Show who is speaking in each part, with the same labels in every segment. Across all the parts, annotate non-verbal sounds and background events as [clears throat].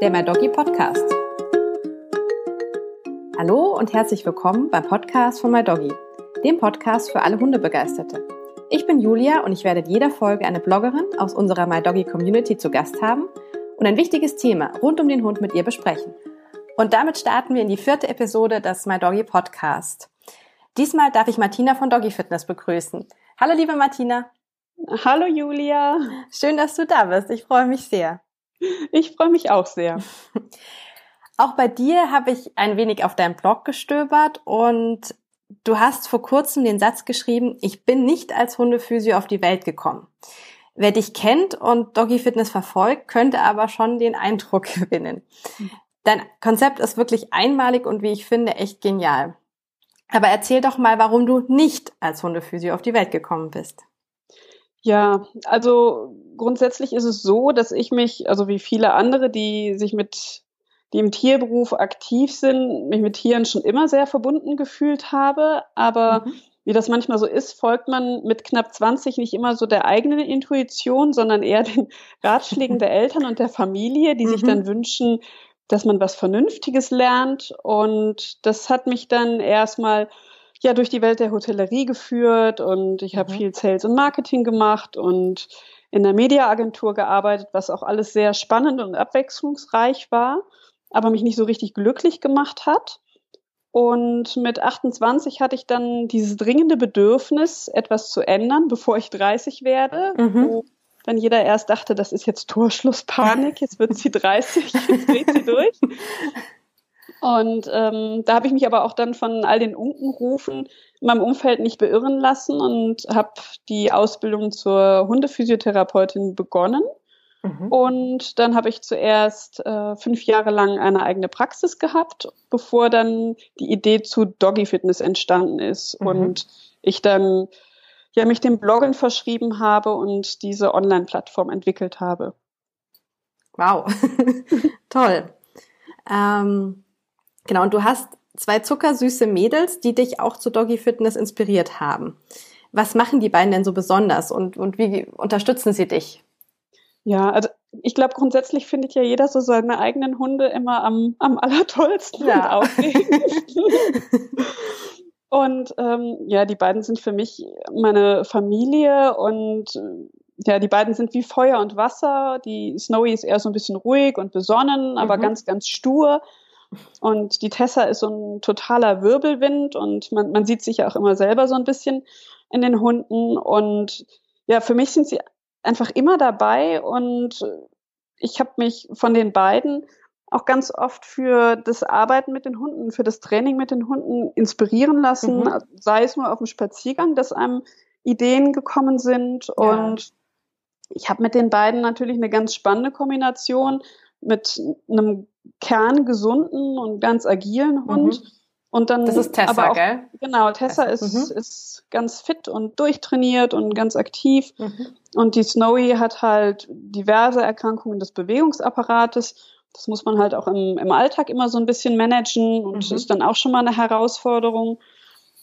Speaker 1: der My Doggy Podcast. Hallo und herzlich willkommen beim Podcast von My Doggy, dem Podcast für alle Hundebegeisterte. Ich bin Julia und ich werde in jeder Folge eine Bloggerin aus unserer My Doggy Community zu Gast haben und ein wichtiges Thema rund um den Hund mit ihr besprechen. Und damit starten wir in die vierte Episode des My Doggy Podcast. Diesmal darf ich Martina von Doggy Fitness begrüßen. Hallo liebe Martina.
Speaker 2: Hallo Julia.
Speaker 1: Schön, dass du da bist. Ich freue mich sehr.
Speaker 2: Ich freue mich auch sehr. [laughs]
Speaker 1: Auch bei dir habe ich ein wenig auf deinem Blog gestöbert und du hast vor kurzem den Satz geschrieben, ich bin nicht als Hundephysio auf die Welt gekommen. Wer dich kennt und Doggy Fitness verfolgt, könnte aber schon den Eindruck [laughs] gewinnen. Dein Konzept ist wirklich einmalig und wie ich finde, echt genial. Aber erzähl doch mal, warum du nicht als Hundephysio auf die Welt gekommen bist.
Speaker 2: Ja, also grundsätzlich ist es so, dass ich mich, also wie viele andere, die sich mit, die im Tierberuf aktiv sind, mich mit Tieren schon immer sehr verbunden gefühlt habe. Aber mhm. wie das manchmal so ist, folgt man mit knapp 20 nicht immer so der eigenen Intuition, sondern eher den [laughs] Ratschlägen der Eltern und der Familie, die mhm. sich dann wünschen, dass man was Vernünftiges lernt. Und das hat mich dann erstmal ja durch die Welt der Hotellerie geführt und ich habe mhm. viel Sales und Marketing gemacht und in der Mediaagentur gearbeitet, was auch alles sehr spannend und abwechslungsreich war, aber mich nicht so richtig glücklich gemacht hat. Und mit 28 hatte ich dann dieses dringende Bedürfnis, etwas zu ändern, bevor ich 30 werde, mhm. wo dann jeder erst dachte, das ist jetzt Torschlusspanik, jetzt wird sie 30, jetzt dreht sie durch. [laughs] Und ähm, da habe ich mich aber auch dann von all den Unkenrufen in meinem Umfeld nicht beirren lassen und habe die Ausbildung zur Hundephysiotherapeutin begonnen. Mhm. Und dann habe ich zuerst äh, fünf Jahre lang eine eigene Praxis gehabt, bevor dann die Idee zu Doggy Fitness entstanden ist mhm. und ich dann ja mich dem Bloggen verschrieben habe und diese Online-Plattform entwickelt habe.
Speaker 1: Wow, [laughs] toll. Ähm, Genau, und du hast zwei zuckersüße Mädels, die dich auch zu Doggy Fitness inspiriert haben. Was machen die beiden denn so besonders und, und wie unterstützen sie dich?
Speaker 2: Ja, also ich glaube, grundsätzlich findet ja jeder so seine eigenen Hunde immer am, am allertollsten ja. und [laughs] aufregendsten. und ähm, ja, die beiden sind für mich meine Familie und ja, die beiden sind wie Feuer und Wasser. Die Snowy ist eher so ein bisschen ruhig und besonnen, aber mhm. ganz, ganz stur. Und die Tessa ist so ein totaler Wirbelwind und man, man sieht sich ja auch immer selber so ein bisschen in den Hunden. Und ja, für mich sind sie einfach immer dabei und ich habe mich von den beiden auch ganz oft für das Arbeiten mit den Hunden, für das Training mit den Hunden inspirieren lassen, mhm. sei es nur auf dem Spaziergang, dass einem Ideen gekommen sind. Ja. Und ich habe mit den beiden natürlich eine ganz spannende Kombination mit einem kerngesunden und ganz agilen Hund. Mhm. Und dann,
Speaker 1: das ist Tessa, aber auch, gell?
Speaker 2: Genau, Tessa ist, mhm. ist ganz fit und durchtrainiert und ganz aktiv. Mhm. Und die Snowy hat halt diverse Erkrankungen des Bewegungsapparates. Das muss man halt auch im, im Alltag immer so ein bisschen managen und mhm. ist dann auch schon mal eine Herausforderung.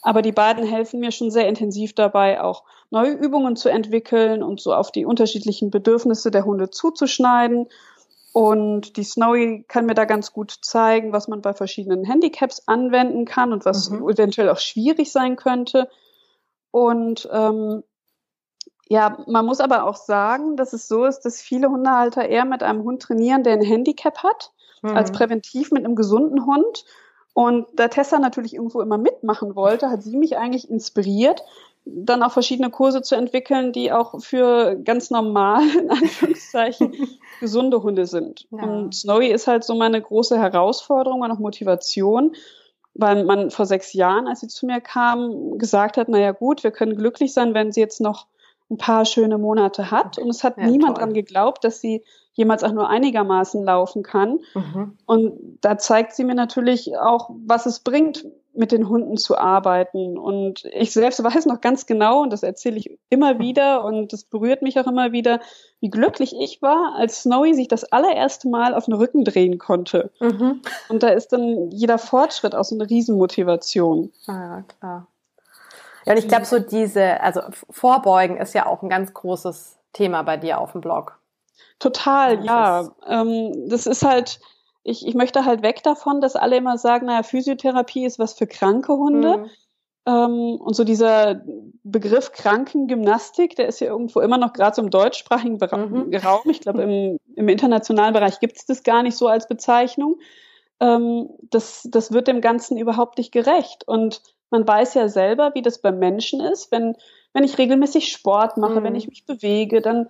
Speaker 2: Aber die beiden helfen mir schon sehr intensiv dabei, auch neue Übungen zu entwickeln und so auf die unterschiedlichen Bedürfnisse der Hunde zuzuschneiden und die Snowy kann mir da ganz gut zeigen, was man bei verschiedenen Handicaps anwenden kann und was mhm. eventuell auch schwierig sein könnte. Und ähm, ja, man muss aber auch sagen, dass es so ist, dass viele Hundehalter eher mit einem Hund trainieren, der ein Handicap hat, mhm. als präventiv mit einem gesunden Hund. Und da Tessa natürlich irgendwo immer mitmachen wollte, hat sie mich eigentlich inspiriert, dann auch verschiedene Kurse zu entwickeln, die auch für ganz normal, [laughs] in Anführungszeichen, [laughs] gesunde Hunde sind. Ja. Und Snowy ist halt so meine große Herausforderung und auch Motivation, weil man vor sechs Jahren, als sie zu mir kam, gesagt hat, naja gut, wir können glücklich sein, wenn sie jetzt noch ein paar schöne Monate hat. Und es hat ja, niemand toll. dran geglaubt, dass sie jemals auch nur einigermaßen laufen kann. Mhm. Und da zeigt sie mir natürlich auch, was es bringt, mit den Hunden zu arbeiten. Und ich selbst weiß noch ganz genau, und das erzähle ich immer wieder und das berührt mich auch immer wieder, wie glücklich ich war, als Snowy sich das allererste Mal auf den Rücken drehen konnte. Mhm. Und da ist dann jeder Fortschritt auch so eine Riesenmotivation.
Speaker 1: Ah, klar. Ja, und ich glaube, so diese, also Vorbeugen ist ja auch ein ganz großes Thema bei dir auf dem Blog.
Speaker 2: Total, ja. ja. Ähm, das ist halt, ich, ich möchte halt weg davon, dass alle immer sagen, naja, Physiotherapie ist was für kranke Hunde. Mhm. Ähm, und so dieser Begriff Krankengymnastik, der ist ja irgendwo immer noch gerade so im deutschsprachigen mhm. Raum. Ich glaube, [laughs] im, im internationalen Bereich gibt es das gar nicht so als Bezeichnung. Ähm, das, das wird dem Ganzen überhaupt nicht gerecht. Und man weiß ja selber, wie das beim Menschen ist. Wenn, wenn ich regelmäßig Sport mache, mhm. wenn ich mich bewege, dann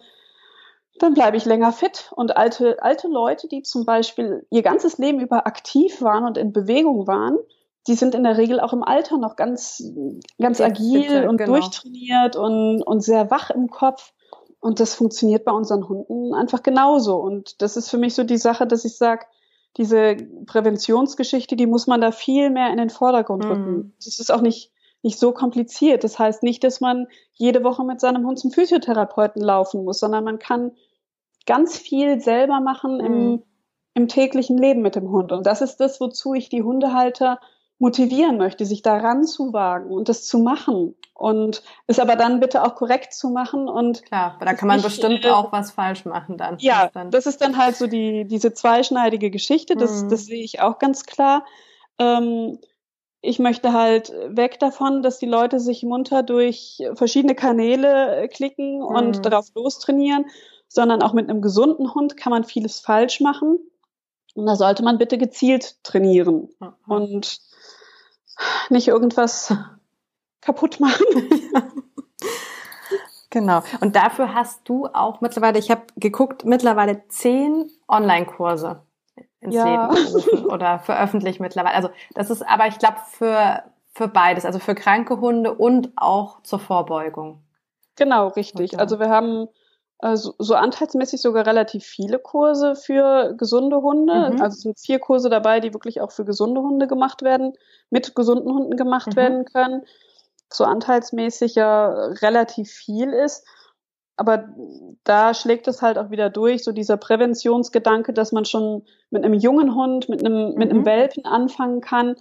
Speaker 2: dann bleibe ich länger fit. Und alte, alte Leute, die zum Beispiel ihr ganzes Leben über aktiv waren und in Bewegung waren, die sind in der Regel auch im Alter noch ganz, ganz ja, agil bitte, und genau. durchtrainiert und, und sehr wach im Kopf. Und das funktioniert bei unseren Hunden einfach genauso. Und das ist für mich so die Sache, dass ich sage, diese Präventionsgeschichte, die muss man da viel mehr in den Vordergrund mhm. rücken. Das ist auch nicht, nicht so kompliziert. Das heißt nicht, dass man jede Woche mit seinem Hund zum Physiotherapeuten laufen muss, sondern man kann ganz viel selber machen im, mhm. im täglichen Leben mit dem Hund. Und das ist das, wozu ich die Hundehalter motivieren möchte, sich daran zu wagen und das zu machen und es aber dann bitte auch korrekt zu machen und
Speaker 1: klar, da kann man nicht, bestimmt auch was falsch machen dann.
Speaker 2: Ja, dann das ist dann halt so die diese zweischneidige Geschichte, das mhm. das sehe ich auch ganz klar. Ähm, ich möchte halt weg davon, dass die Leute sich munter durch verschiedene Kanäle klicken und mhm. darauf lostrainieren, sondern auch mit einem gesunden Hund kann man vieles falsch machen. Und da sollte man bitte gezielt trainieren mhm. und nicht irgendwas kaputt machen. [laughs]
Speaker 1: Genau. Und dafür hast du auch mittlerweile, ich habe geguckt, mittlerweile zehn Online-Kurse ins ja. Leben gerufen oder veröffentlicht mittlerweile. Also das ist aber, ich glaube, für, für beides, also für kranke Hunde und auch zur Vorbeugung.
Speaker 2: Genau, richtig. Okay. Also wir haben also so anteilsmäßig sogar relativ viele Kurse für gesunde Hunde. Mhm. Also es sind vier Kurse dabei, die wirklich auch für gesunde Hunde gemacht werden, mit gesunden Hunden gemacht mhm. werden können. So anteilsmäßig ja relativ viel ist. Aber da schlägt es halt auch wieder durch, so dieser Präventionsgedanke, dass man schon mit einem jungen Hund, mit einem, mhm. mit einem mhm. Welpen anfangen kann,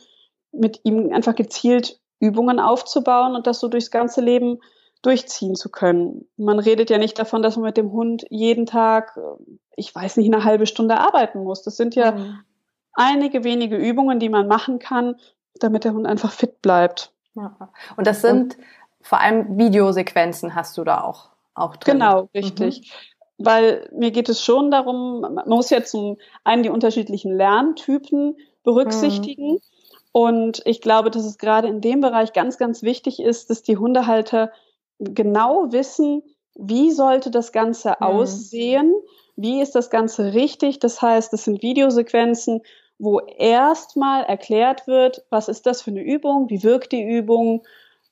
Speaker 2: mit ihm einfach gezielt Übungen aufzubauen und das so durchs ganze Leben durchziehen zu können. Man redet ja nicht davon, dass man mit dem Hund jeden Tag, ich weiß nicht, eine halbe Stunde arbeiten muss. Das sind ja mhm. einige wenige Übungen, die man machen kann, damit der Hund einfach fit bleibt.
Speaker 1: Und das sind Und, vor allem Videosequenzen hast du da auch, auch
Speaker 2: drin. Genau, richtig. Mhm. Weil mir geht es schon darum, man muss ja zum einen die unterschiedlichen Lerntypen berücksichtigen. Mhm. Und ich glaube, dass es gerade in dem Bereich ganz, ganz wichtig ist, dass die Hundehalter genau wissen, wie sollte das Ganze mhm. aussehen, wie ist das Ganze richtig. Das heißt, es sind Videosequenzen, wo erstmal erklärt wird, was ist das für eine Übung, wie wirkt die Übung,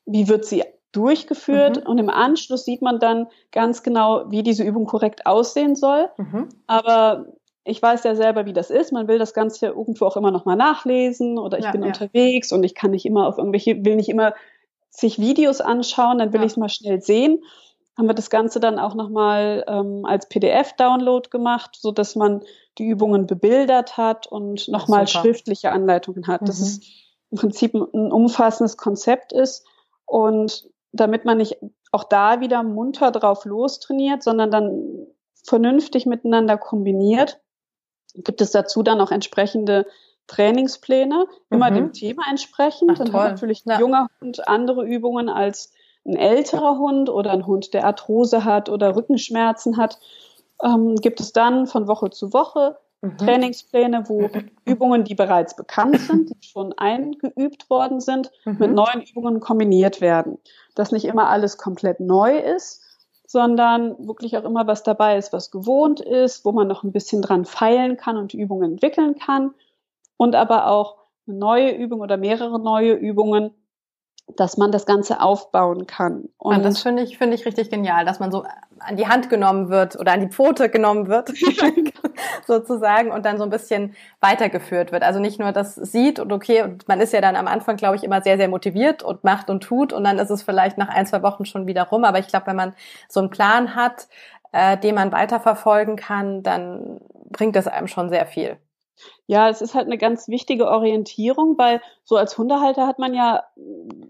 Speaker 2: wie wird sie durchgeführt mhm. und im Anschluss sieht man dann ganz genau, wie diese Übung korrekt aussehen soll. Mhm. Aber ich weiß ja selber, wie das ist. Man will das Ganze irgendwo auch immer nochmal nachlesen oder ich ja, bin ja. unterwegs und ich kann nicht immer auf irgendwelche, will nicht immer sich Videos anschauen, dann will ja. ich es mal schnell sehen. Haben wir das Ganze dann auch nochmal ähm, als PDF-Download gemacht, so dass man die Übungen bebildert hat und nochmal schriftliche Anleitungen hat. Mhm. Dass es im Prinzip ein, ein umfassendes Konzept ist und damit man nicht auch da wieder munter drauf lostrainiert, sondern dann vernünftig miteinander kombiniert, gibt es dazu dann auch entsprechende Trainingspläne, immer mhm. dem Thema entsprechend. Ach, dann hat natürlich ein ja. junger Hund andere Übungen als ein älterer Hund oder ein Hund, der Arthrose hat oder Rückenschmerzen hat. Ähm, gibt es dann von Woche zu Woche mhm. Trainingspläne, wo Übungen, die bereits bekannt sind, die schon eingeübt worden sind, mhm. mit neuen Übungen kombiniert werden. Dass nicht immer alles komplett neu ist, sondern wirklich auch immer was dabei ist, was gewohnt ist, wo man noch ein bisschen dran feilen kann und Übungen entwickeln kann und aber auch eine neue Übung oder mehrere neue Übungen, dass man das Ganze aufbauen kann.
Speaker 1: Und ja, das finde ich, finde ich richtig genial, dass man so an die Hand genommen wird oder an die Pfote genommen wird, [laughs] [laughs] sozusagen, und dann so ein bisschen weitergeführt wird. Also nicht nur das sieht und okay, und man ist ja dann am Anfang, glaube ich, immer sehr, sehr motiviert und macht und tut und dann ist es vielleicht nach ein, zwei Wochen schon wieder rum. Aber ich glaube, wenn man so einen Plan hat, äh, den man weiterverfolgen kann, dann bringt das einem schon sehr viel.
Speaker 2: Ja, es ist halt eine ganz wichtige Orientierung, weil so als Hundehalter hat man ja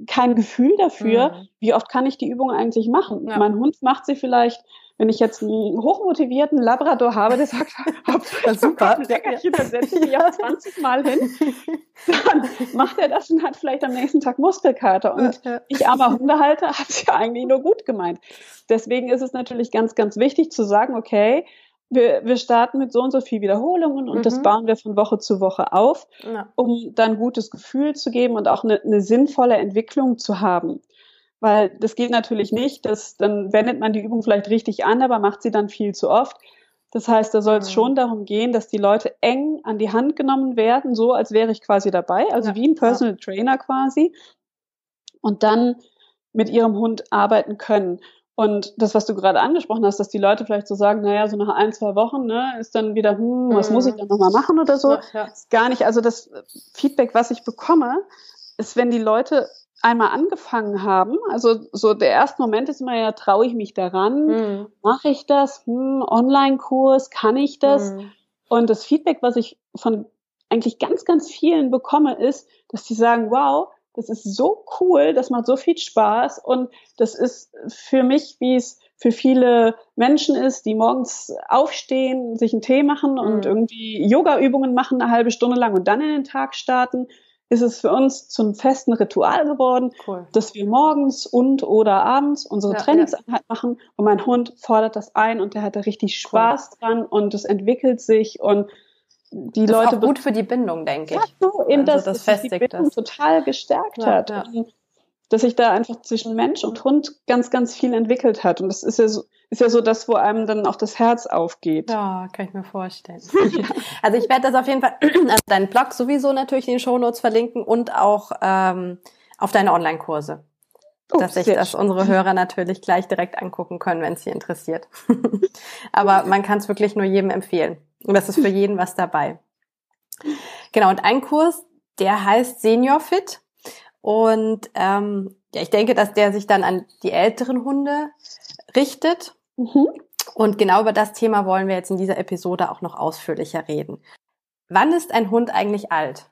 Speaker 2: kein Gefühl dafür, mhm. wie oft kann ich die Übung eigentlich machen. Ja. Mein Hund macht sie vielleicht wenn ich jetzt einen hochmotivierten Labrador habe, der sagt, [laughs]
Speaker 1: das super,
Speaker 2: ein [laughs] Leckerchen, dann setze ich mich auch 20 Mal hin, [laughs] dann macht er das und hat vielleicht am nächsten Tag Muskelkater. Und ich armer Hundehalter habe es ja eigentlich nur gut gemeint. Deswegen ist es natürlich ganz, ganz wichtig zu sagen, okay, wir, wir starten mit so und so viel Wiederholungen und mhm. das bauen wir von Woche zu Woche auf, ja. um dann gutes Gefühl zu geben und auch eine, eine sinnvolle Entwicklung zu haben. Weil das geht natürlich nicht, dass dann wendet man die Übung vielleicht richtig an, aber macht sie dann viel zu oft. Das heißt, da soll es mhm. schon darum gehen, dass die Leute eng an die Hand genommen werden, so als wäre ich quasi dabei, also ja, wie ein Personal ja. Trainer quasi. Und dann mit ihrem Hund arbeiten können. Und das, was du gerade angesprochen hast, dass die Leute vielleicht so sagen, naja, so nach ein, zwei Wochen, ne, ist dann wieder, hm, was mhm. muss ich dann nochmal machen oder so. Ja, ja. Ist gar nicht. Also das Feedback, was ich bekomme, ist, wenn die Leute einmal angefangen haben, also so der erste Moment ist immer ja, traue ich mich daran, mhm. mache ich das, hm, Online-Kurs, kann ich das? Mhm. Und das Feedback, was ich von eigentlich ganz, ganz vielen bekomme, ist, dass die sagen, wow, das ist so cool, das macht so viel Spaß und das ist für mich, wie es für viele Menschen ist, die morgens aufstehen, sich einen Tee machen und mhm. irgendwie Yoga-Übungen machen eine halbe Stunde lang und dann in den Tag starten, ist es für uns zum festen Ritual geworden, cool. dass wir morgens und oder abends unsere ja, Trainingseinheit ja. machen und mein Hund fordert das ein und der hat da richtig Spaß cool. dran und es entwickelt sich und die
Speaker 1: das
Speaker 2: Leute
Speaker 1: ist auch gut für die Bindung, denke ich. Ja,
Speaker 2: so, eben also das, das die Bindung das. total gestärkt ja, hat. Ja. Dass sich da einfach zwischen Mensch und Hund ganz, ganz viel entwickelt hat. Und das ist ja so, ist ja so das, wo einem dann auch das Herz aufgeht.
Speaker 1: Ja, kann ich mir vorstellen. [laughs] also ich werde das auf jeden Fall an [clears throat] deinen Blog sowieso natürlich in den Shownotes verlinken und auch ähm, auf deine Online-Kurse. Oh, dass sich das unsere Hörer natürlich gleich direkt angucken können, wenn es sie interessiert. [laughs] Aber man kann es wirklich nur jedem empfehlen. Und das ist für jeden was dabei. Genau, und ein Kurs, der heißt Senior Fit. Und ähm, ja, ich denke, dass der sich dann an die älteren Hunde richtet. Mhm. Und genau über das Thema wollen wir jetzt in dieser Episode auch noch ausführlicher reden. Wann ist ein Hund eigentlich alt?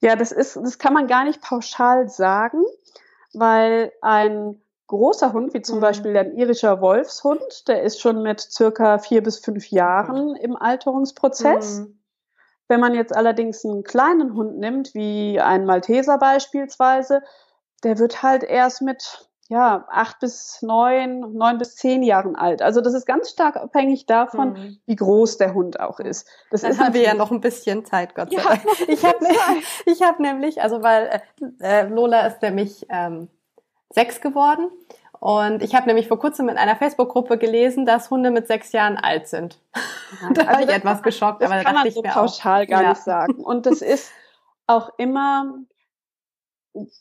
Speaker 2: Ja, das ist, das kann man gar nicht pauschal sagen, weil ein großer Hund, wie zum mhm. Beispiel ein irischer Wolfshund, der ist schon mit circa vier bis fünf Jahren im Alterungsprozess. Mhm. Wenn man jetzt allerdings einen kleinen Hund nimmt, wie einen Malteser beispielsweise, der wird halt erst mit ja, acht bis neun, neun bis zehn Jahren alt. Also das ist ganz stark abhängig davon, mhm. wie groß der Hund auch ist.
Speaker 1: Das Dann ist haben wir ja noch ein bisschen Zeit, Gott sei Dank. [laughs] ich habe [laughs] ich hab nämlich, also weil äh, äh, Lola ist nämlich ähm, sechs geworden. Und ich habe nämlich vor kurzem in einer Facebook-Gruppe gelesen, dass Hunde mit sechs Jahren alt sind. [laughs] da also war ich etwas [laughs] geschockt,
Speaker 2: aber da kann man so pauschal auch. gar ja. nicht sagen. Und das ist auch immer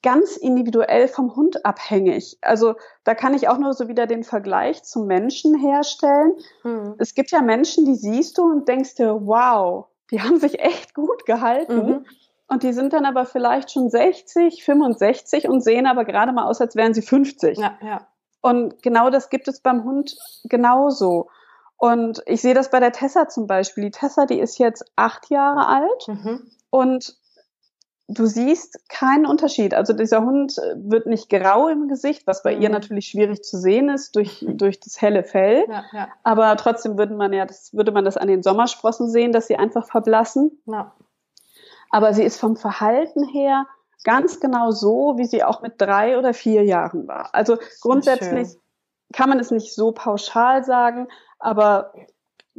Speaker 2: ganz individuell vom Hund abhängig. Also da kann ich auch nur so wieder den Vergleich zum Menschen herstellen. Hm. Es gibt ja Menschen, die siehst du und denkst dir, wow, die haben sich echt gut gehalten. Mhm. Und die sind dann aber vielleicht schon 60, 65 und sehen aber gerade mal aus, als wären sie 50. Ja, ja. Und genau das gibt es beim Hund genauso. Und ich sehe das bei der Tessa zum Beispiel. Die Tessa, die ist jetzt acht Jahre alt mhm. und du siehst keinen Unterschied. Also dieser Hund wird nicht grau im Gesicht, was bei mhm. ihr natürlich schwierig zu sehen ist durch, durch das helle Fell. Ja, ja. Aber trotzdem würde man ja, das würde man das an den Sommersprossen sehen, dass sie einfach verblassen. Ja aber sie ist vom Verhalten her ganz genau so, wie sie auch mit drei oder vier Jahren war. Also grundsätzlich kann man es nicht so pauschal sagen, aber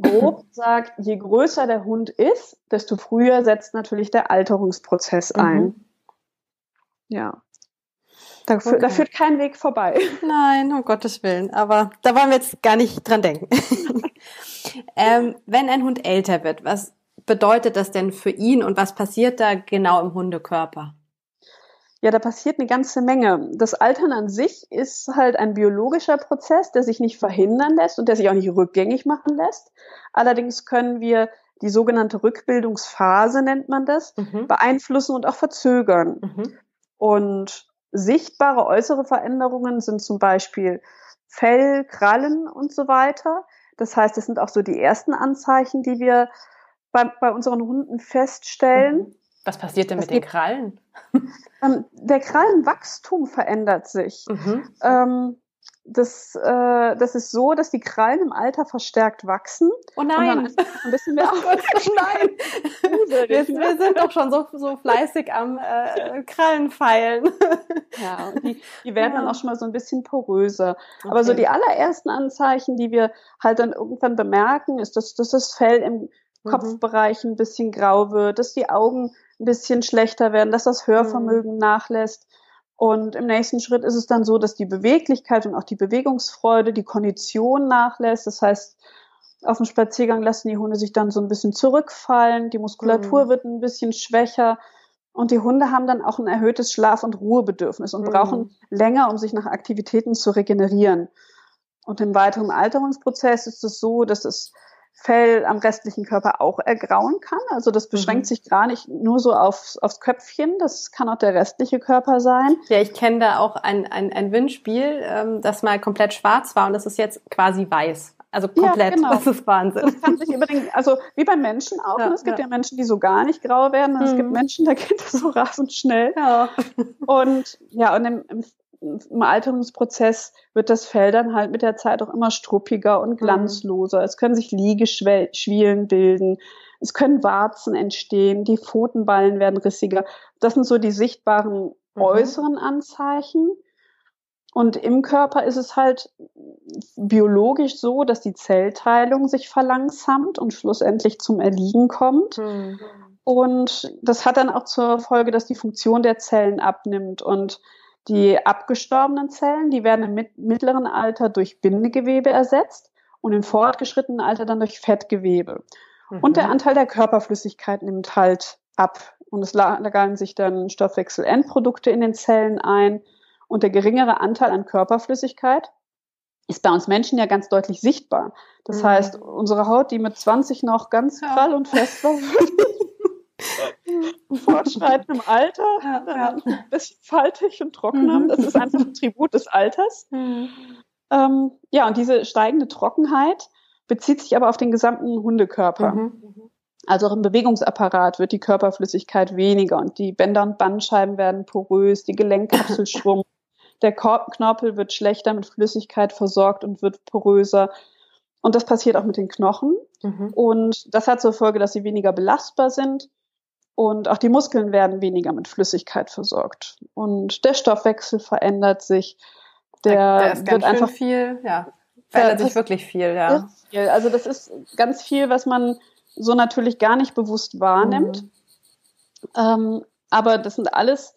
Speaker 2: grob [laughs] sagt, je größer der Hund ist, desto früher setzt natürlich der Alterungsprozess mhm. ein. Mhm. Ja. Da, okay. da, führt kein Weg vorbei. [laughs]
Speaker 1: Nein, um Gottes Willen. Aber da wollen wir jetzt gar nicht dran denken. [laughs] ähm, wenn ein Hund älter wird, was bedeutet das denn für ihn und was passiert da genau im Hundekörper?
Speaker 2: Ja, da passiert eine ganze Menge. Das Altern an sich ist halt ein biologischer Prozess, der sich nicht verhindern lässt und der sich auch nicht rückgängig machen lässt. Allerdings können wir die sogenannte Rückbildungsphase, nennt man das, mhm. beeinflussen und auch verzögern. Mhm. Und sichtbare äußere Veränderungen sind zum Beispiel Fell, Krallen und so weiter. Das heißt, es sind auch so die ersten Anzeichen, die wir bei, bei unseren Hunden feststellen. Mhm.
Speaker 1: Was passiert denn mit den Krallen? [laughs]
Speaker 2: Ähm, der Krallenwachstum verändert sich. Mhm. Ähm, das, äh, das ist so, dass die Krallen im Alter verstärkt wachsen.
Speaker 1: Oh nein!
Speaker 2: ein bisschen mehr [laughs] oh
Speaker 1: nein! wir, wir, sind doch schon so, so fleißig am äh, Krallen feilen. [laughs]
Speaker 2: ja, und die, die werden ja. dann auch schon mal so ein bisschen poröser. Okay. Aber so die allerersten Anzeichen, die wir halt dann irgendwann bemerken, ist, dass, dass das Fell im mhm. Kopfbereich ein bisschen grau wird, dass die Augen ein bisschen schlechter werden, dass das Hörvermögen mhm. nachlässt und im nächsten Schritt ist es dann so, dass die Beweglichkeit und auch die Bewegungsfreude, die Kondition nachlässt. Das heißt, auf dem Spaziergang lassen die Hunde sich dann so ein bisschen zurückfallen, die Muskulatur mhm. wird ein bisschen schwächer und die Hunde haben dann auch ein erhöhtes Schlaf- und Ruhebedürfnis und mhm. brauchen länger, um sich nach Aktivitäten zu regenerieren. Und im weiteren Alterungsprozess ist es so, dass es Fell am restlichen Körper auch ergrauen kann. Also das beschränkt mhm. sich gar nicht nur so aufs, aufs Köpfchen, das kann auch der restliche Körper sein.
Speaker 1: Ja, ich kenne da auch ein, ein, ein Windspiel, ähm, das mal komplett schwarz war und das ist jetzt quasi weiß. Also komplett, ja, genau. das ist Wahnsinn. Das
Speaker 2: kann sich übrigens, also wie bei Menschen auch. Ja, ne? es gibt ja. ja. Menschen, die so gar nicht grau werden. Und mhm. es gibt mhm. Menschen, da geht das so rasend schnell. Ja. Und ja, und im, im im Alterungsprozess wird das Fell dann halt mit der Zeit auch immer struppiger und mhm. glanzloser. Es können sich Liegeschwielen bilden. Es können Warzen entstehen. Die Pfotenballen werden rissiger. Das sind so die sichtbaren mhm. äußeren Anzeichen. Und im Körper ist es halt biologisch so, dass die Zellteilung sich verlangsamt und schlussendlich zum Erliegen kommt. Mhm. Und das hat dann auch zur Folge, dass die Funktion der Zellen abnimmt und die abgestorbenen Zellen, die werden im mittleren Alter durch Bindegewebe ersetzt und im fortgeschrittenen Alter dann durch Fettgewebe. Mhm. Und der Anteil der Körperflüssigkeit nimmt halt ab. Und es lagern sich dann Stoffwechselendprodukte in den Zellen ein. Und der geringere Anteil an Körperflüssigkeit ist bei uns Menschen ja ganz deutlich sichtbar. Das mhm. heißt, unsere Haut, die mit 20 noch ganz prall und fest war, [laughs] fortschreitendem Alter, ja, ja. ein bisschen faltig und trockener. Mhm. Das ist einfach ein Tribut des Alters. Mhm. Ähm, ja, und diese steigende Trockenheit bezieht sich aber auf den gesamten Hundekörper. Mhm. Also auch im Bewegungsapparat wird die Körperflüssigkeit weniger und die Bänder und Bandscheiben werden porös, die Gelenkkapsel [laughs] schrumpft, der Knorpel wird schlechter mit Flüssigkeit versorgt und wird poröser. Und das passiert auch mit den Knochen. Mhm. Und das hat zur Folge, dass sie weniger belastbar sind und auch die Muskeln werden weniger mit Flüssigkeit versorgt. Und der Stoffwechsel verändert sich.
Speaker 1: Der, der ist ganz wird einfach viel, ja, verändert sich wirklich viel, ja.
Speaker 2: Viel. Also das ist ganz viel, was man so natürlich gar nicht bewusst wahrnimmt. Mhm. Ähm, aber das sind alles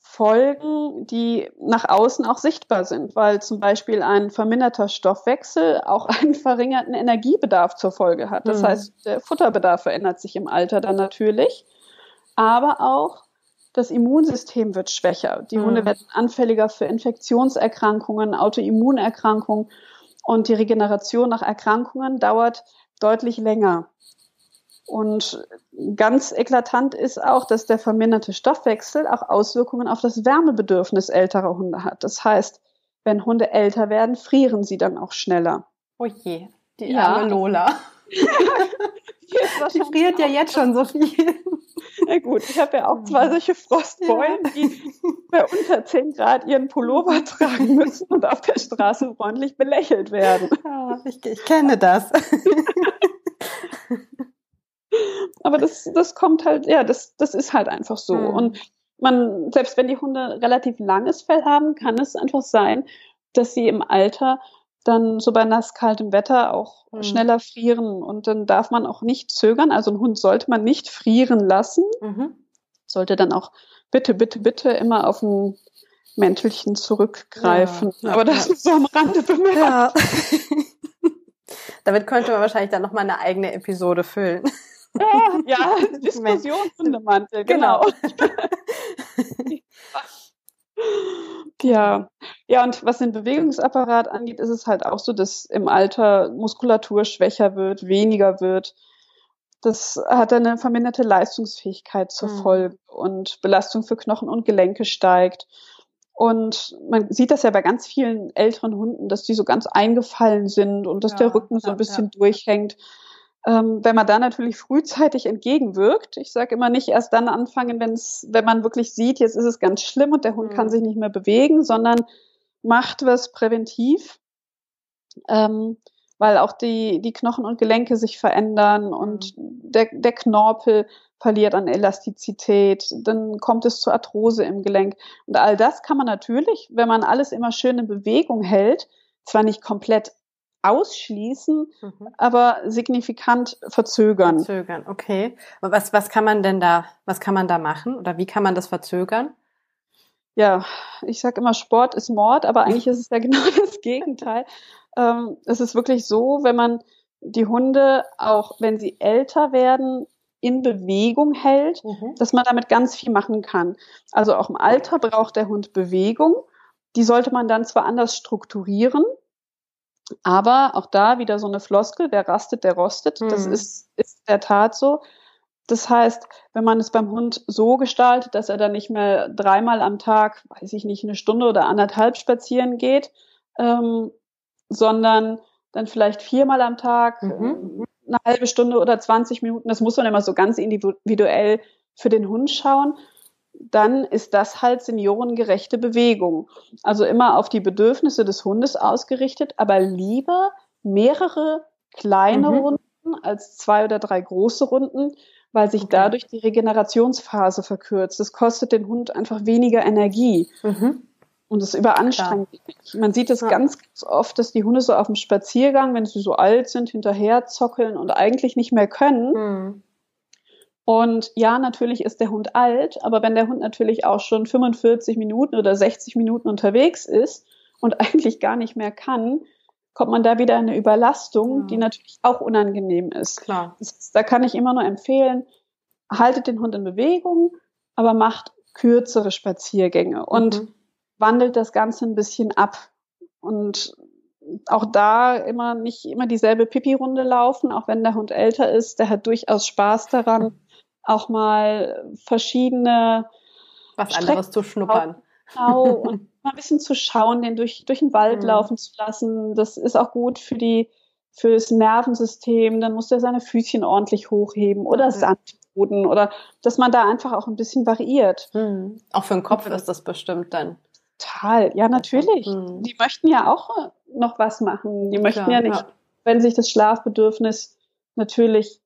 Speaker 2: Folgen, die nach außen auch sichtbar sind, weil zum Beispiel ein verminderter Stoffwechsel auch [laughs] einen verringerten Energiebedarf zur Folge hat. Das mhm. heißt, der Futterbedarf verändert sich im Alter dann natürlich aber auch das Immunsystem wird schwächer. Die Hunde mhm. werden anfälliger für Infektionserkrankungen, Autoimmunerkrankungen und die Regeneration nach Erkrankungen dauert deutlich länger. Und ganz eklatant ist auch, dass der verminderte Stoffwechsel auch Auswirkungen auf das Wärmebedürfnis älterer Hunde hat. Das heißt, wenn Hunde älter werden, frieren sie dann auch schneller.
Speaker 1: Oh je, die ja. arme Lola. [laughs] die friert ja jetzt schon so viel.
Speaker 2: Na gut, ich habe ja auch zwei solche Frostbeulen, ja. die bei unter 10 Grad ihren Pullover tragen müssen und auf der Straße freundlich belächelt werden.
Speaker 1: Ja, ich, ich kenne das.
Speaker 2: Aber das, das kommt halt, ja, das, das ist halt einfach so. Mhm. Und man, selbst wenn die Hunde relativ langes Fell haben, kann es einfach sein, dass sie im Alter dann so bei nass kaltem Wetter auch mhm. schneller frieren und dann darf man auch nicht zögern. Also einen Hund sollte man nicht frieren lassen. Mhm. Sollte dann auch bitte, bitte, bitte immer auf ein Mäntelchen zurückgreifen. Ja, Aber das ist so am Rande bemerkt. Ja. [laughs]
Speaker 1: Damit könnte man wahrscheinlich dann nochmal eine eigene Episode füllen.
Speaker 2: Ja, ja [laughs] Diskussionshundemantel, genau. genau. [laughs] Ja, ja, und was den Bewegungsapparat angeht, ist es halt auch so, dass im Alter Muskulatur schwächer wird, weniger wird. Das hat eine verminderte Leistungsfähigkeit zur mhm. Folge und Belastung für Knochen und Gelenke steigt. Und man sieht das ja bei ganz vielen älteren Hunden, dass die so ganz eingefallen sind und dass ja, der Rücken so ein bisschen ja. durchhängt. Ähm, wenn man da natürlich frühzeitig entgegenwirkt, ich sage immer nicht erst dann anfangen, wenn's, wenn man wirklich sieht, jetzt ist es ganz schlimm und der Hund mhm. kann sich nicht mehr bewegen, sondern macht was präventiv, ähm, weil auch die, die Knochen und Gelenke sich verändern und mhm. der, der Knorpel verliert an Elastizität, dann kommt es zu Arthrose im Gelenk. Und all das kann man natürlich, wenn man alles immer schön in Bewegung hält, zwar nicht komplett ausschließen, mhm. aber signifikant verzögern.
Speaker 1: Verzögern, okay. Was, was kann man denn da, was kann man da machen oder wie kann man das verzögern?
Speaker 2: Ja, ich sage immer, Sport ist Mord, aber eigentlich ist es ja [laughs] genau das Gegenteil. Ähm, es ist wirklich so, wenn man die Hunde auch, wenn sie älter werden, in Bewegung hält, mhm. dass man damit ganz viel machen kann. Also auch im Alter braucht der Hund Bewegung. Die sollte man dann zwar anders strukturieren, aber auch da wieder so eine Floskel, wer rastet, der rostet. Mhm. Das ist, ist der Tat so. Das heißt, wenn man es beim Hund so gestaltet, dass er dann nicht mehr dreimal am Tag, weiß ich nicht, eine Stunde oder anderthalb spazieren geht, ähm, sondern dann vielleicht viermal am Tag, mhm. eine halbe Stunde oder 20 Minuten, das muss man immer so ganz individuell für den Hund schauen, dann ist das halt seniorengerechte Bewegung. Also immer auf die Bedürfnisse des Hundes ausgerichtet, aber lieber mehrere kleine mhm. Runden als zwei oder drei große Runden, weil sich okay. dadurch die Regenerationsphase verkürzt. Das kostet den Hund einfach weniger Energie. Mhm. Und es überanstrengt. Klar. Man sieht es ja. ganz, ganz oft, dass die Hunde so auf dem Spaziergang, wenn sie so alt sind, hinterher zockeln und eigentlich nicht mehr können. Mhm. Und ja, natürlich ist der Hund alt, aber wenn der Hund natürlich auch schon 45 Minuten oder 60 Minuten unterwegs ist und [laughs] eigentlich gar nicht mehr kann, kommt man da wieder in eine Überlastung, ja. die natürlich auch unangenehm ist.
Speaker 1: Klar.
Speaker 2: Das, da kann ich immer nur empfehlen, haltet den Hund in Bewegung, aber macht kürzere Spaziergänge und mhm. wandelt das Ganze ein bisschen ab. Und auch da immer nicht immer dieselbe Pipi-Runde laufen, auch wenn der Hund älter ist, der hat durchaus Spaß daran, auch mal verschiedene
Speaker 1: was Strecken anderes zu schnuppern.
Speaker 2: Genau, [laughs] und mal ein bisschen zu schauen, den durch, durch den Wald mhm. laufen zu lassen. Das ist auch gut für die, für das Nervensystem. Dann muss er seine Füßchen ordentlich hochheben oder mhm. Sandboden oder dass man da einfach auch ein bisschen variiert.
Speaker 1: Mhm. Auch für den Kopf ist das bestimmt dann.
Speaker 2: Total, ja, natürlich. Mhm. Die möchten ja auch noch was machen. Die möchten Klar, ja nicht, ja. wenn sich das Schlafbedürfnis natürlich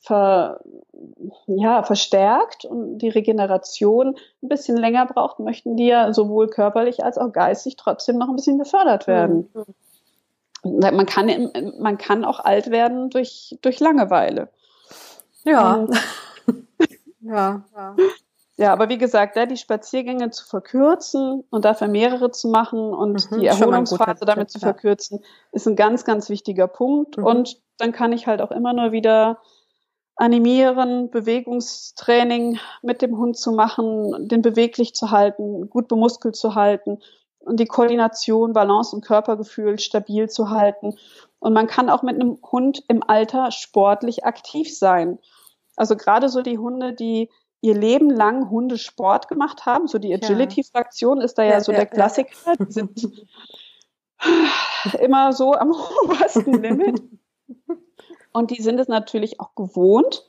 Speaker 2: ver, ja, verstärkt und die Regeneration ein bisschen länger braucht, möchten die ja sowohl körperlich als auch geistig trotzdem noch ein bisschen gefördert werden. Mhm. Man kann, man kann auch alt werden durch, durch Langeweile.
Speaker 1: Ja. [laughs] ja,
Speaker 2: ja. Ja, aber wie gesagt, da die Spaziergänge zu verkürzen und dafür mehrere zu machen und mhm, die Erholungsphase damit Tipp, zu verkürzen, ist ein ganz, ganz wichtiger Punkt. Mhm. Und dann kann ich halt auch immer nur wieder animieren, Bewegungstraining mit dem Hund zu machen, den beweglich zu halten, gut bemuskelt zu halten und die Koordination, Balance und Körpergefühl stabil zu halten. Und man kann auch mit einem Hund im Alter sportlich aktiv sein. Also gerade so die Hunde, die ihr Leben lang Hundesport gemacht haben, so die Agility-Fraktion ist da ja, ja so ja, der Klassiker, die sind [laughs] immer so am [laughs] obersten Limit. [laughs] Und die sind es natürlich auch gewohnt,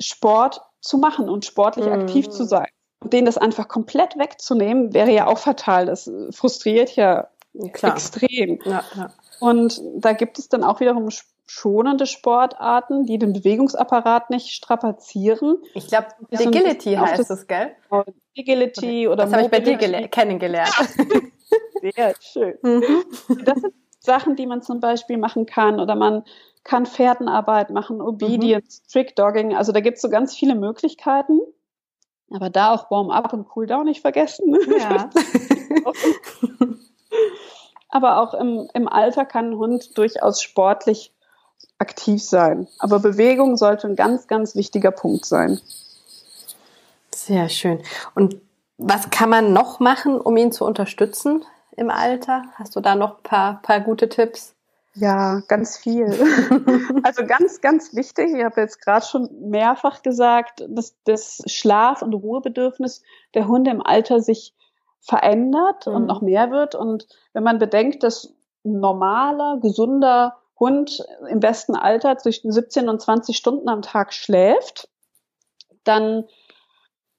Speaker 2: Sport zu machen und sportlich mhm. aktiv zu sein. Und denen das einfach komplett wegzunehmen, wäre ja auch fatal. Das frustriert ja Klar. extrem. Ja, ja. Und da gibt es dann auch wiederum schonende Sportarten, die den Bewegungsapparat nicht strapazieren.
Speaker 1: Ich glaube, Agility heißt das, das, gell?
Speaker 2: Agility oder
Speaker 1: Das habe ich bei dir kennengelernt. [laughs]
Speaker 2: Sehr schön. Mhm. Das sind Sachen, die man zum Beispiel machen kann oder man kann Pferdenarbeit machen, Obedience, mhm. Trick-Dogging. Also da gibt es so ganz viele Möglichkeiten. Aber da auch Warm-up und Cool-down nicht vergessen. Ja. [laughs] Aber auch im, im Alter kann ein Hund durchaus sportlich aktiv sein. Aber Bewegung sollte ein ganz, ganz wichtiger Punkt sein.
Speaker 1: Sehr schön. Und was kann man noch machen, um ihn zu unterstützen im Alter? Hast du da noch ein paar, paar gute Tipps?
Speaker 2: Ja, ganz viel. [laughs] also ganz, ganz wichtig, ich habe jetzt gerade schon mehrfach gesagt, dass das Schlaf- und Ruhebedürfnis der Hunde im Alter sich verändert mhm. und noch mehr wird. Und wenn man bedenkt, dass ein normaler, gesunder Hund im besten Alter zwischen 17 und 20 Stunden am Tag schläft, dann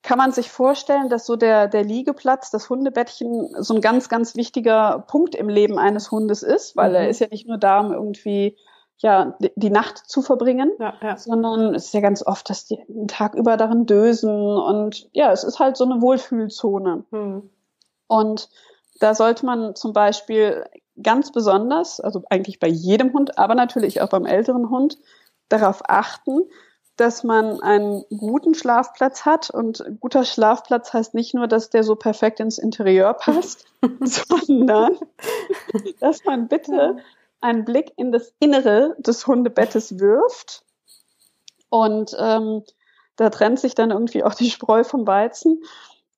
Speaker 2: kann man sich vorstellen, dass so der, der Liegeplatz, das Hundebettchen, so ein ganz, ganz wichtiger Punkt im Leben eines Hundes ist, weil mhm. er ist ja nicht nur da, um irgendwie ja, die Nacht zu verbringen, ja, ja. sondern es ist ja ganz oft, dass die den Tag über darin dösen und ja, es ist halt so eine Wohlfühlzone. Mhm. Und da sollte man zum Beispiel ganz besonders, also eigentlich bei jedem Hund, aber natürlich auch beim älteren Hund, darauf achten, dass man einen guten Schlafplatz hat. Und guter Schlafplatz heißt nicht nur, dass der so perfekt ins Interieur passt, [laughs] sondern dass man bitte einen Blick in das Innere des Hundebettes wirft. Und ähm, da trennt sich dann irgendwie auch die Spreu vom Weizen.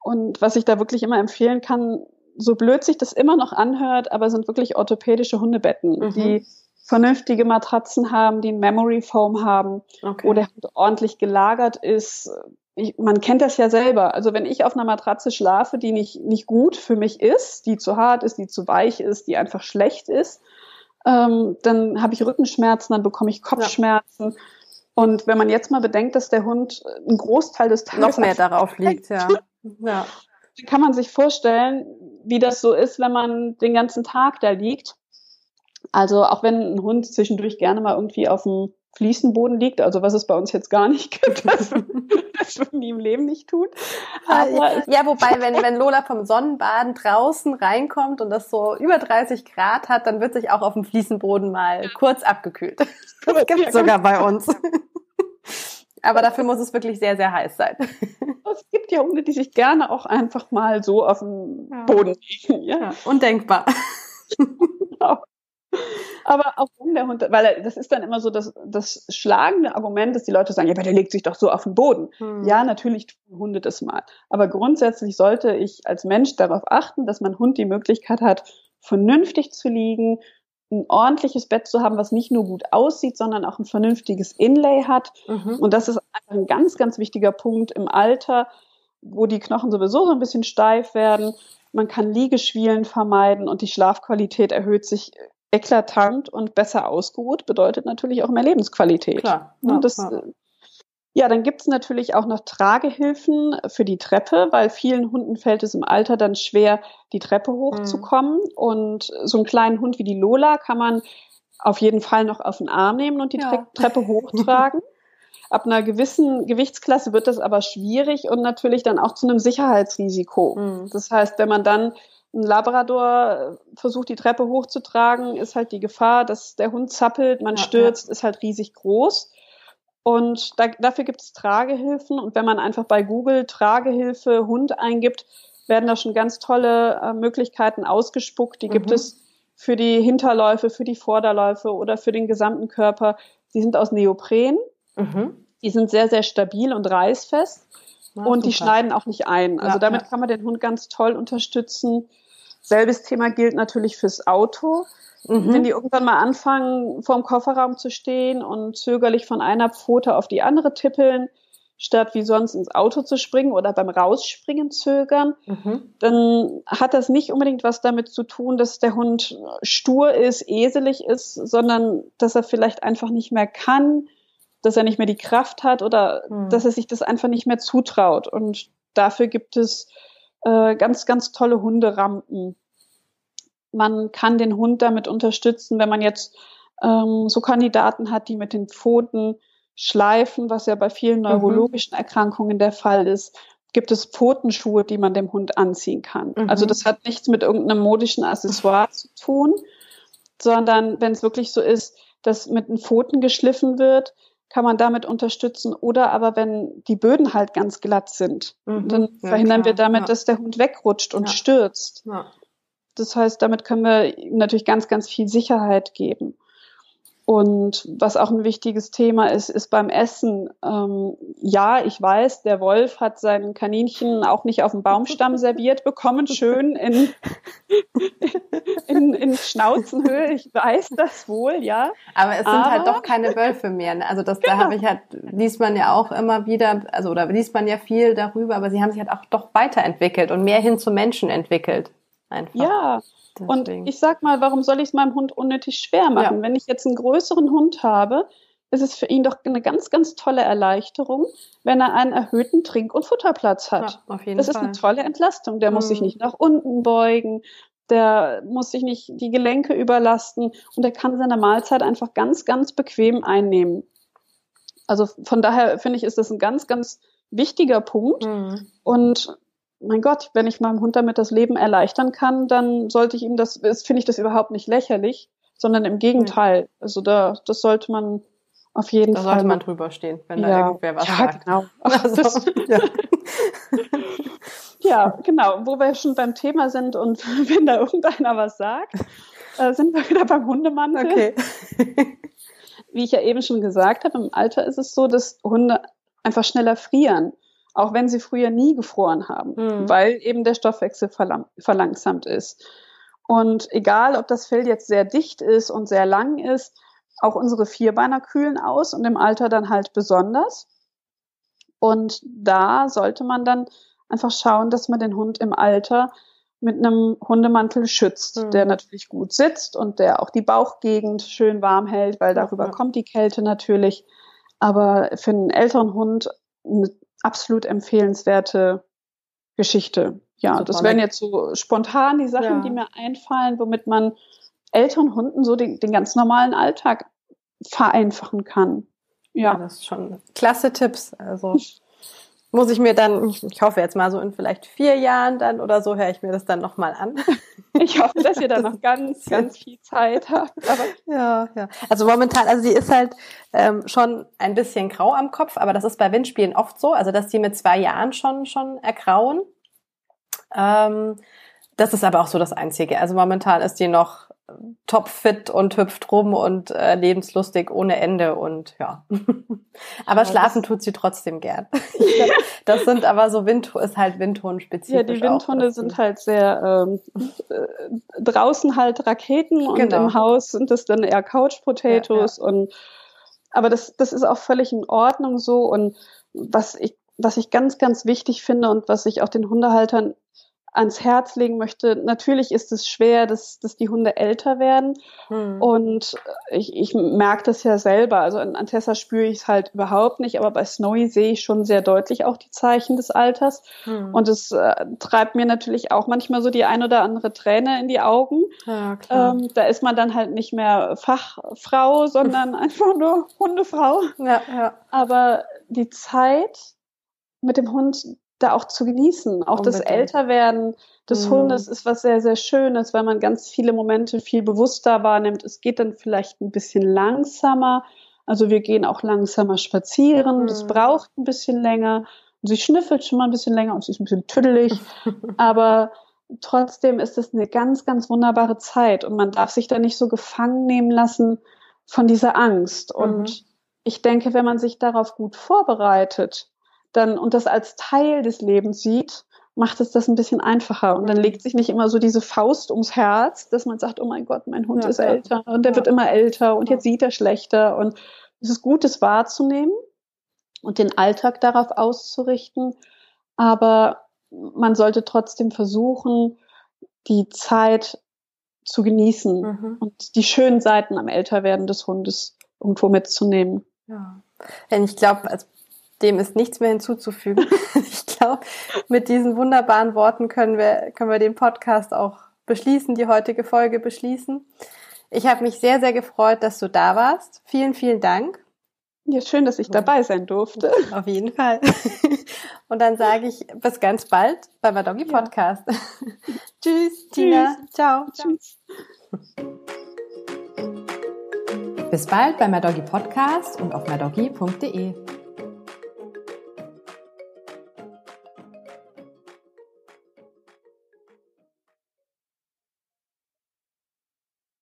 Speaker 2: Und was ich da wirklich immer empfehlen kann, so blöd sich das immer noch anhört, aber sind wirklich orthopädische Hundebetten, mhm. die vernünftige Matratzen haben, die Memory Foam haben, okay. wo der Hund ordentlich gelagert ist. Ich, man kennt das ja selber. Also wenn ich auf einer Matratze schlafe, die nicht, nicht gut für mich ist, die zu hart ist, die zu weich ist, die einfach schlecht ist, ähm, dann habe ich Rückenschmerzen, dann bekomme ich Kopfschmerzen. Ja. Und wenn man jetzt mal bedenkt, dass der Hund einen Großteil des Tages
Speaker 1: noch mehr darauf liegt, ja. [laughs] ja.
Speaker 2: Kann man sich vorstellen, wie das so ist, wenn man den ganzen Tag da liegt also auch wenn ein Hund zwischendurch gerne mal irgendwie auf dem Fliesenboden liegt, also was es bei uns jetzt gar nicht gibt, [laughs] das, das würden die im Leben nicht tun.
Speaker 1: Aber ja, wobei, wenn, wenn Lola vom Sonnenbaden draußen reinkommt und das so über 30 Grad hat, dann wird sich auch auf dem Fliesenboden mal kurz abgekühlt. [laughs] Das gibt sogar bei uns. [laughs] Aber dafür muss es wirklich sehr, sehr heiß sein.
Speaker 2: Es gibt ja Hunde, die sich gerne auch einfach mal so auf dem Boden liegen. Ja? ja
Speaker 1: undenkbar.
Speaker 2: genau. Aber auch wenn der Hund, weil das ist dann immer so das, das schlagende Argument, dass die Leute sagen, ja, aber der legt sich doch so auf den Boden. Hm. Ja, natürlich tun Hunde das mal. Aber grundsätzlich sollte ich als Mensch darauf achten, dass mein Hund die Möglichkeit hat, vernünftig zu liegen, ein ordentliches Bett zu haben, was nicht nur gut aussieht, sondern auch ein vernünftiges Inlay hat. Mhm. Und das ist ein ganz, ganz wichtiger Punkt im Alter, wo die Knochen sowieso so ein bisschen steif werden. Man kann Liegeschwielen vermeiden und die Schlafqualität erhöht sich eklatant und besser ausgeruht bedeutet natürlich auch mehr Lebensqualität. Klar. Ja, das, klar. ja dann gibt es natürlich auch noch Tragehilfen für die Treppe, weil vielen Hunden fällt es im Alter dann schwer, die Treppe hochzukommen. Mhm. Und so einen kleinen Hund wie die Lola kann man auf jeden Fall noch auf den Arm nehmen und die ja. Treppe [laughs] hochtragen. Ab einer gewissen Gewichtsklasse wird das aber schwierig und natürlich dann auch zu einem Sicherheitsrisiko. Mhm. Das heißt, wenn man dann ein Labrador versucht, die Treppe hochzutragen, ist halt die Gefahr, dass der Hund zappelt, man ja, stürzt, ja. ist halt riesig groß. Und da, dafür gibt es Tragehilfen. Und wenn man einfach bei Google Tragehilfe Hund eingibt, werden da schon ganz tolle äh, Möglichkeiten ausgespuckt. Die mhm. gibt es für die Hinterläufe, für die Vorderläufe oder für den gesamten Körper. Die sind aus Neopren. Mhm. Die sind sehr, sehr stabil und reißfest. Ja, und super. die schneiden auch nicht ein. Also ja, damit ja. kann man den Hund ganz toll unterstützen. Selbes Thema gilt natürlich fürs Auto. Mhm. Wenn die irgendwann mal anfangen, vorm Kofferraum zu stehen und zögerlich von einer Pfote auf die andere tippeln, statt wie sonst ins Auto zu springen oder beim Rausspringen zögern, mhm. dann hat das nicht unbedingt was damit zu tun, dass der Hund stur ist, eselig ist, sondern dass er vielleicht einfach nicht mehr kann, dass er nicht mehr die Kraft hat oder mhm. dass er sich das einfach nicht mehr zutraut. Und dafür gibt es äh, ganz, ganz tolle Hunderampen. Man kann den Hund damit unterstützen, wenn man jetzt ähm, so Kandidaten hat, die mit den Pfoten schleifen, was ja bei vielen mhm. neurologischen. Erkrankungen der Fall ist, gibt es Pfotenschuhe, die man dem Hund anziehen kann. Mhm. Also das hat nichts mit irgendeinem modischen Accessoire zu tun, sondern wenn es wirklich so ist, dass mit den Pfoten geschliffen wird, kann man damit unterstützen. Oder aber wenn die Böden halt ganz glatt sind, mhm, dann ja, verhindern klar, wir damit, ja. dass der Hund wegrutscht und ja. stürzt. Das heißt, damit können wir natürlich ganz, ganz viel Sicherheit geben. Und was auch ein wichtiges Thema ist, ist beim Essen. Ähm, ja, ich weiß, der Wolf hat sein Kaninchen auch nicht auf dem Baumstamm [laughs] serviert bekommen, schön in, [laughs] in, in Schnauzenhöhe. Ich weiß das wohl, ja.
Speaker 1: Aber es sind Aber, halt doch keine Wölfe mehr. Ne? Also das, genau. da habe ich halt, liest man ja auch immer wieder, also oder liest man ja viel darüber, aber sie haben sich halt auch doch weiterentwickelt und mehr hin zu Menschen entwickelt.
Speaker 2: Einfach. Ja, Deswegen. Und ich sag mal, warum soll ich es meinem Hund unnötig schwer machen? Ja. Wenn ich jetzt einen größeren Hund habe, ist es für ihn doch eine ganz, ganz tolle Erleichterung, wenn er einen erhöhten Trink- und Futterplatz hat. Ja, auf jeden das Fall. ist eine tolle Entlastung. Der mhm. muss sich mhm. nicht nach unten beugen, der muss sich nicht die Gelenke überlasten und er kann seine Mahlzeit einfach ganz, ganz bequem einnehmen. Also von daher finde ich, ist das ein ganz, ganz wichtiger Punkt. Mhm. Und mein Gott, wenn ich meinem Hund damit das Leben erleichtern kann, dann sollte ich ihm das, finde ich das überhaupt nicht lächerlich, sondern im Gegenteil. Also da, das sollte man auf jeden da Fall.
Speaker 1: Da sollte man drüber stehen, wenn ja. da irgendwer was ja, sagt. Genau. [laughs]
Speaker 2: Also, ja. ja, genau. Wo wir schon beim Thema sind und [laughs] wenn da irgendeiner was sagt, äh, sind wir wieder beim Hundemantel. Okay. Wie ich ja eben schon gesagt habe, im Alter ist es so, dass Hunde einfach schneller frieren auch wenn sie früher nie gefroren haben, mhm. weil eben der Stoffwechsel verlang verlangsamt ist. Und egal, ob das Fell jetzt sehr dicht ist und sehr lang ist, auch unsere Vierbeiner kühlen aus und im Alter dann halt besonders. Und da sollte man dann einfach schauen, dass man den Hund im Alter mit einem Hundemantel schützt, mhm. der natürlich gut sitzt und der auch die Bauchgegend schön warm hält, weil darüber ja. kommt die Kälte natürlich. Aber für einen älteren Hund eine absolut empfehlenswerte Geschichte. Ja, Super das wären jetzt so spontan die Sachen, ja. die mir einfallen, womit man älteren Hunden so den, den ganz normalen Alltag vereinfachen kann.
Speaker 1: Ja. ja, das ist schon klasse Tipps. Also [laughs] muss ich mir dann, ich hoffe jetzt mal so in vielleicht vier Jahren dann oder so, höre ich mir das dann nochmal an. [laughs]
Speaker 2: Ich hoffe, dass ihr da noch ganz, ganz viel Zeit habt.
Speaker 1: Aber ja, ja. Also momentan, also sie ist halt ähm, schon ein bisschen grau am Kopf, aber das ist bei Windspielen oft so, also dass die mit zwei Jahren schon schon ergrauen. Ähm, das ist aber auch so das Einzige. Also momentan ist die noch topfit und hüpft rum und äh, lebenslustig ohne Ende und ja. [laughs] aber ja, schlafen tut sie trotzdem gern. [laughs] das sind aber so Wind ist halt Windhund-spezifisch.
Speaker 2: Ja, die Windhunde auch, sind halt sehr ähm, äh, draußen halt Raketen und genau. im Haus sind das dann eher Couch Potatoes ja, ja. und aber das das ist auch völlig in Ordnung so und was ich was ich ganz ganz wichtig finde und was ich auch den Hundehaltern ans Herz legen möchte. Natürlich ist es schwer, dass, dass die Hunde älter werden. Hm. Und ich, ich merke das ja selber. Also an, an Tessa spüre ich es halt überhaupt nicht, aber bei Snowy sehe ich schon sehr deutlich auch die Zeichen des Alters. Hm. Und es äh, treibt mir natürlich auch manchmal so die ein oder andere Träne in die Augen. Ja. Ähm, da ist man dann halt nicht mehr Fachfrau, [laughs] sondern einfach nur Hundefrau. Ja, ja. Aber die Zeit mit dem Hund, da auch zu genießen. Auch Unbedingt. das Älterwerden des mhm. Hundes ist was sehr, sehr Schönes, weil man ganz viele Momente viel bewusster wahrnimmt. Es geht dann vielleicht ein bisschen langsamer. Also wir gehen auch langsamer spazieren. Mhm. Das braucht ein bisschen länger. Und sie schnüffelt schon mal ein bisschen länger und sie ist ein bisschen tüdelig. [laughs] Aber trotzdem ist es eine ganz, ganz wunderbare Zeit und man darf sich da nicht so gefangen nehmen lassen von dieser Angst. Mhm. Und ich denke, wenn man sich darauf gut vorbereitet, dann und das als Teil des Lebens sieht, macht es das ein bisschen einfacher. Und dann legt sich nicht immer so diese Faust ums Herz, dass man sagt, oh mein Gott, mein Hund ja, ist ja. älter und der ja. wird immer älter und jetzt sieht er schlechter. Und es ist gut, es wahrzunehmen und den Alltag darauf auszurichten. Aber man sollte trotzdem versuchen, die Zeit zu genießen mhm. und die schönen Seiten am Älterwerden des Hundes irgendwo mitzunehmen.
Speaker 1: Ja. Ich glaube, als dem ist nichts mehr hinzuzufügen. [laughs] [laughs] ich glaube, mit diesen wunderbaren Worten können wir, können wir den Podcast auch beschließen, die heutige Folge beschließen. Ich habe mich sehr, sehr gefreut, dass du da warst. Vielen, vielen Dank.
Speaker 2: Ja, schön, dass ich dabei sein durfte. [laughs]
Speaker 1: Auf jeden Fall. Und dann sage ich bis ganz bald beim Madoggy Podcast. Ja. Tschüss, Tina. Ciao. Tschüss. Bis bald beim Madoggy Podcast und auf madoggy.de.